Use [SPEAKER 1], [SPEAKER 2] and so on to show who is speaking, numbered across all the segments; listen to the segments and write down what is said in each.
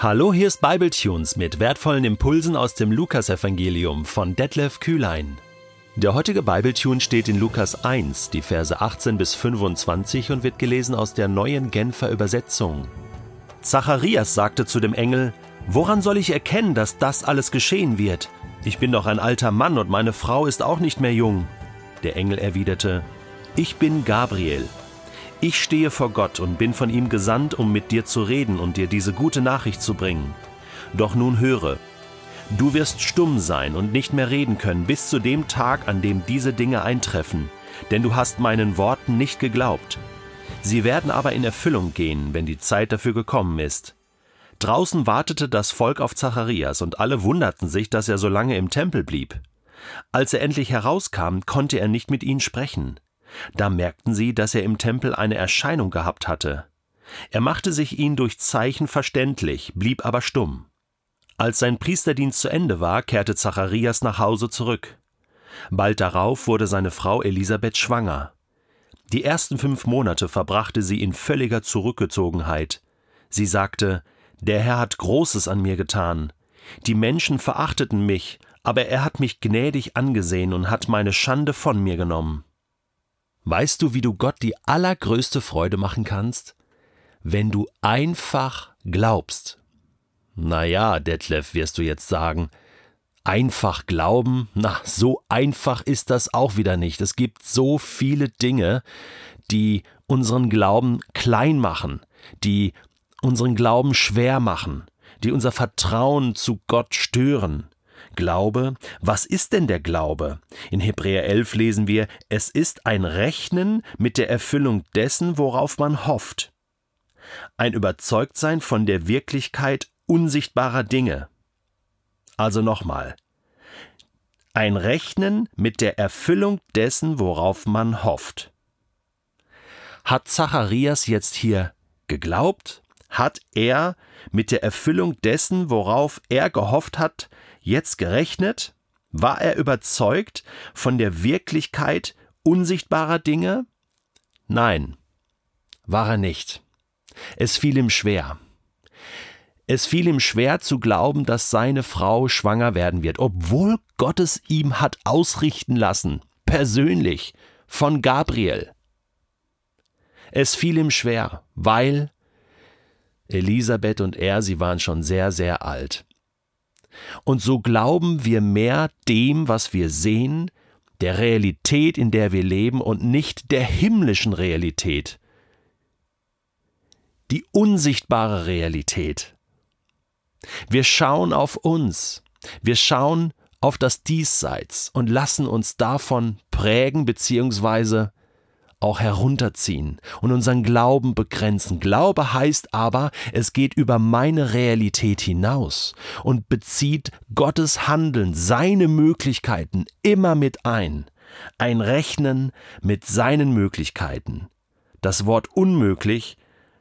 [SPEAKER 1] Hallo, hier ist Bibletunes mit wertvollen Impulsen aus dem Lukasevangelium von Detlef Kühlein. Der heutige Bibletune steht in Lukas 1, die Verse 18 bis 25 und wird gelesen aus der neuen Genfer Übersetzung. Zacharias sagte zu dem Engel: Woran soll ich erkennen, dass das alles geschehen wird? Ich bin doch ein alter Mann und meine Frau ist auch nicht mehr jung. Der Engel erwiderte: Ich bin Gabriel ich stehe vor Gott und bin von ihm gesandt, um mit dir zu reden und dir diese gute Nachricht zu bringen. Doch nun höre, du wirst stumm sein und nicht mehr reden können bis zu dem Tag, an dem diese Dinge eintreffen, denn du hast meinen Worten nicht geglaubt. Sie werden aber in Erfüllung gehen, wenn die Zeit dafür gekommen ist. Draußen wartete das Volk auf Zacharias, und alle wunderten sich, dass er so lange im Tempel blieb. Als er endlich herauskam, konnte er nicht mit ihnen sprechen. Da merkten sie, dass er im Tempel eine Erscheinung gehabt hatte. Er machte sich ihnen durch Zeichen verständlich, blieb aber stumm. Als sein Priesterdienst zu Ende war, kehrte Zacharias nach Hause zurück. Bald darauf wurde seine Frau Elisabeth schwanger. Die ersten fünf Monate verbrachte sie in völliger Zurückgezogenheit. Sie sagte, Der Herr hat Großes an mir getan. Die Menschen verachteten mich, aber er hat mich gnädig angesehen und hat meine Schande von mir genommen. Weißt du, wie du Gott die allergrößte Freude machen kannst? Wenn du einfach glaubst. Na ja, Detlef, wirst du jetzt sagen. Einfach glauben? Na, so einfach ist das auch wieder nicht. Es gibt so viele Dinge, die unseren Glauben klein machen, die unseren Glauben schwer machen, die unser Vertrauen zu Gott stören. Glaube. Was ist denn der Glaube? In Hebräer 11 lesen wir, es ist ein Rechnen mit der Erfüllung dessen, worauf man hofft. Ein Überzeugtsein von der Wirklichkeit unsichtbarer Dinge. Also nochmal. Ein Rechnen mit der Erfüllung dessen, worauf man hofft. Hat Zacharias jetzt hier geglaubt? Hat er mit der Erfüllung dessen, worauf er gehofft hat, jetzt gerechnet? War er überzeugt von der Wirklichkeit unsichtbarer Dinge? Nein, war er nicht. Es fiel ihm schwer. Es fiel ihm schwer zu glauben, dass seine Frau schwanger werden wird, obwohl Gott es ihm hat ausrichten lassen, persönlich, von Gabriel. Es fiel ihm schwer, weil Elisabeth und er, sie waren schon sehr, sehr alt. Und so glauben wir mehr dem, was wir sehen, der Realität, in der wir leben und nicht der himmlischen Realität. Die unsichtbare Realität. Wir schauen auf uns, wir schauen auf das Diesseits und lassen uns davon prägen bzw auch herunterziehen und unseren Glauben begrenzen. Glaube heißt aber, es geht über meine Realität hinaus und bezieht Gottes Handeln, seine Möglichkeiten immer mit ein. Ein Rechnen mit seinen Möglichkeiten. Das Wort unmöglich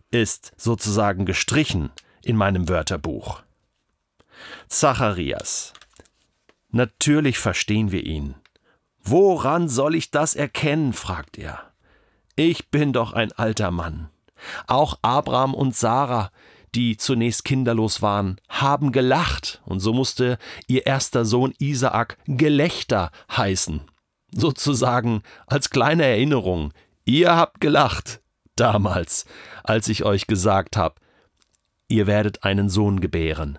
[SPEAKER 1] ist sozusagen gestrichen in meinem Wörterbuch. Zacharias. Natürlich verstehen wir ihn. Woran soll ich das erkennen? fragt er. Ich bin doch ein alter Mann. Auch Abraham und Sarah, die zunächst kinderlos waren, haben gelacht, und so musste ihr erster Sohn Isaak Gelächter heißen. Sozusagen als kleine Erinnerung, ihr habt gelacht, damals, als ich euch gesagt habe, ihr werdet einen Sohn gebären.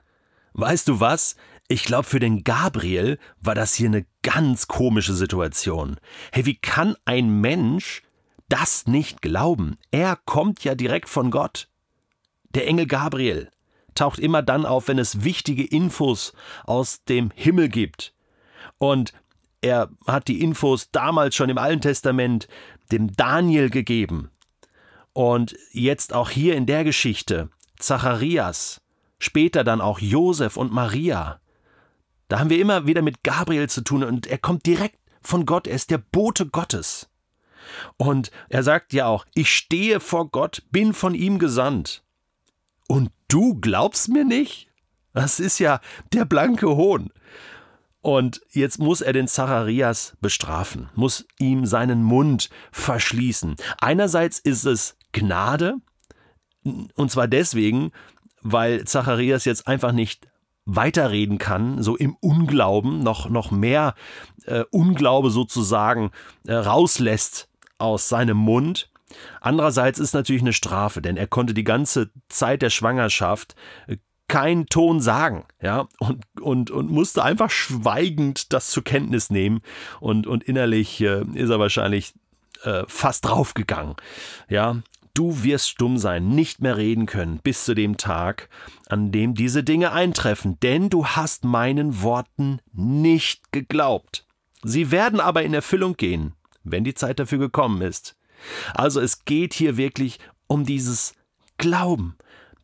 [SPEAKER 1] Weißt du was? Ich glaube, für den Gabriel war das hier eine ganz komische Situation. Hey, wie kann ein Mensch das nicht glauben. Er kommt ja direkt von Gott. Der Engel Gabriel taucht immer dann auf, wenn es wichtige Infos aus dem Himmel gibt. Und er hat die Infos damals schon im Alten Testament dem Daniel gegeben. Und jetzt auch hier in der Geschichte Zacharias, später dann auch Josef und Maria. Da haben wir immer wieder mit Gabriel zu tun und er kommt direkt von Gott, er ist der Bote Gottes. Und er sagt ja auch, ich stehe vor Gott, bin von ihm gesandt. Und du glaubst mir nicht? Das ist ja der blanke Hohn. Und jetzt muss er den Zacharias bestrafen, muss ihm seinen Mund verschließen. Einerseits ist es Gnade, und zwar deswegen, weil Zacharias jetzt einfach nicht weiterreden kann, so im Unglauben, noch, noch mehr äh, Unglaube sozusagen äh, rauslässt aus seinem Mund. Andererseits ist natürlich eine Strafe, denn er konnte die ganze Zeit der Schwangerschaft äh, keinen Ton sagen, ja, und, und, und musste einfach schweigend das zur Kenntnis nehmen und, und innerlich äh, ist er wahrscheinlich äh, fast draufgegangen, ja. Du wirst stumm sein, nicht mehr reden können, bis zu dem Tag, an dem diese Dinge eintreffen, denn du hast meinen Worten nicht geglaubt. Sie werden aber in Erfüllung gehen, wenn die Zeit dafür gekommen ist. Also es geht hier wirklich um dieses Glauben.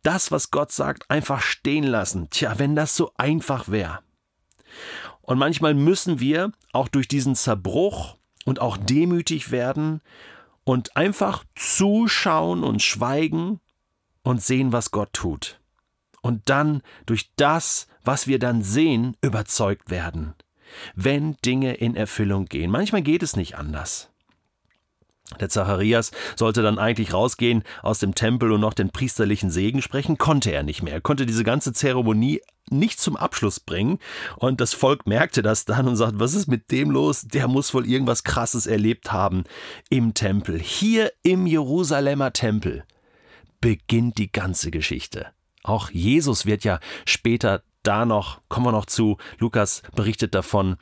[SPEAKER 1] Das, was Gott sagt, einfach stehen lassen. Tja, wenn das so einfach wäre. Und manchmal müssen wir auch durch diesen Zerbruch und auch demütig werden und einfach zuschauen und schweigen und sehen, was Gott tut. Und dann durch das, was wir dann sehen, überzeugt werden, wenn Dinge in Erfüllung gehen. Manchmal geht es nicht anders. Der Zacharias sollte dann eigentlich rausgehen aus dem Tempel und noch den priesterlichen Segen sprechen, konnte er nicht mehr. Er konnte diese ganze Zeremonie nicht zum Abschluss bringen und das Volk merkte das dann und sagt, was ist mit dem los? Der muss wohl irgendwas Krasses erlebt haben im Tempel. Hier im Jerusalemer Tempel beginnt die ganze Geschichte. Auch Jesus wird ja später da noch, kommen wir noch zu, Lukas berichtet davon,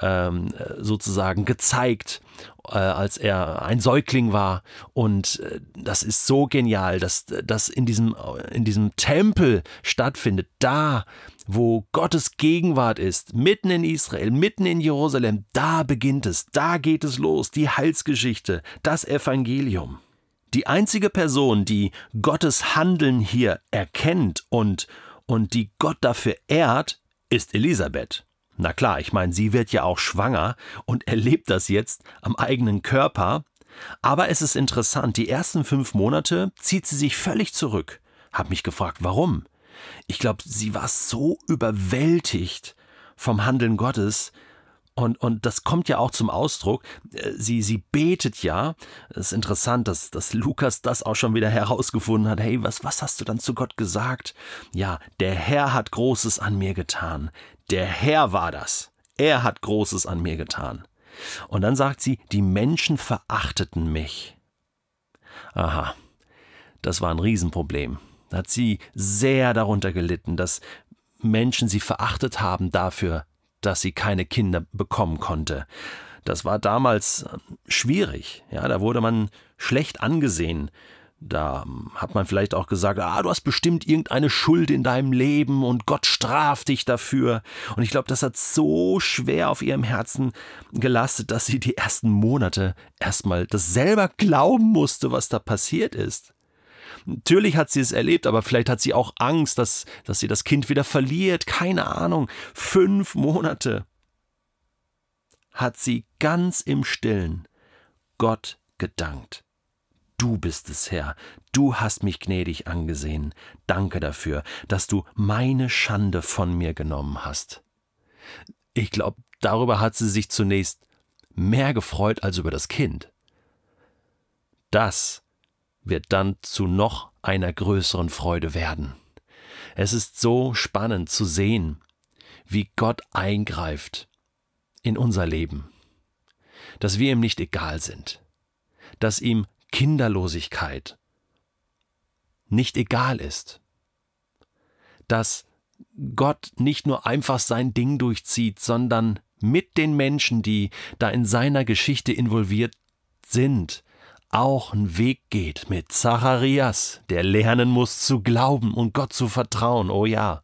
[SPEAKER 1] ähm, sozusagen gezeigt, äh, als er ein Säugling war. Und äh, das ist so genial, dass das in diesem, in diesem Tempel stattfindet, da, wo Gottes Gegenwart ist, mitten in Israel, mitten in Jerusalem, da beginnt es, da geht es los, die Heilsgeschichte, das Evangelium. Die einzige Person, die Gottes Handeln hier erkennt und und die Gott dafür ehrt, ist Elisabeth. Na klar, ich meine, sie wird ja auch schwanger und erlebt das jetzt am eigenen Körper. Aber es ist interessant, die ersten fünf Monate zieht sie sich völlig zurück. Hab mich gefragt, warum? Ich glaube, sie war so überwältigt vom Handeln Gottes, und, und das kommt ja auch zum Ausdruck. Äh, sie, sie betet ja. Es ist interessant, dass, dass Lukas das auch schon wieder herausgefunden hat. Hey, was, was hast du dann zu Gott gesagt? Ja, der Herr hat Großes an mir getan. Der Herr war das. Er hat Großes an mir getan. Und dann sagt sie, die Menschen verachteten mich. Aha, das war ein Riesenproblem. Da hat sie sehr darunter gelitten, dass Menschen sie verachtet haben dafür, dass sie keine Kinder bekommen konnte. Das war damals ähm, schwierig. Ja, da wurde man schlecht angesehen. Da ähm, hat man vielleicht auch gesagt, ah, du hast bestimmt irgendeine Schuld in deinem Leben und Gott straft dich dafür. Und ich glaube, das hat so schwer auf ihrem Herzen gelastet, dass sie die ersten Monate erstmal das selber glauben musste, was da passiert ist. Natürlich hat sie es erlebt, aber vielleicht hat sie auch Angst, dass, dass sie das Kind wieder verliert. Keine Ahnung. Fünf Monate hat sie ganz im Stillen Gott gedankt. Du bist es, Herr, du hast mich gnädig angesehen. Danke dafür, dass du meine Schande von mir genommen hast. Ich glaube, darüber hat sie sich zunächst mehr gefreut als über das Kind. Das wird dann zu noch einer größeren Freude werden. Es ist so spannend zu sehen, wie Gott eingreift in unser Leben, dass wir ihm nicht egal sind, dass ihm Kinderlosigkeit nicht egal ist, dass Gott nicht nur einfach sein Ding durchzieht, sondern mit den Menschen, die da in seiner Geschichte involviert sind, auch einen Weg geht mit Zacharias, der lernen muss zu glauben und Gott zu vertrauen, oh ja.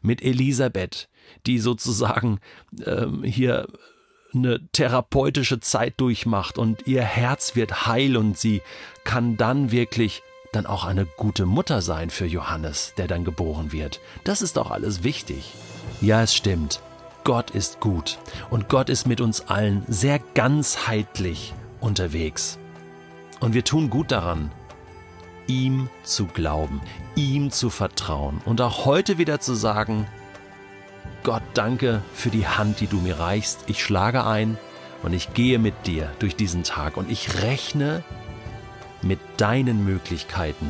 [SPEAKER 1] Mit Elisabeth, die sozusagen ähm, hier eine therapeutische Zeit durchmacht und ihr Herz wird heil und sie kann dann wirklich dann auch eine gute Mutter sein für Johannes, der dann geboren wird. Das ist doch alles wichtig. Ja, es stimmt. Gott ist gut und Gott ist mit uns allen sehr ganzheitlich unterwegs. Und wir tun gut daran, ihm zu glauben, ihm zu vertrauen und auch heute wieder zu sagen, Gott, danke für die Hand, die du mir reichst. Ich schlage ein und ich gehe mit dir durch diesen Tag und ich rechne mit deinen Möglichkeiten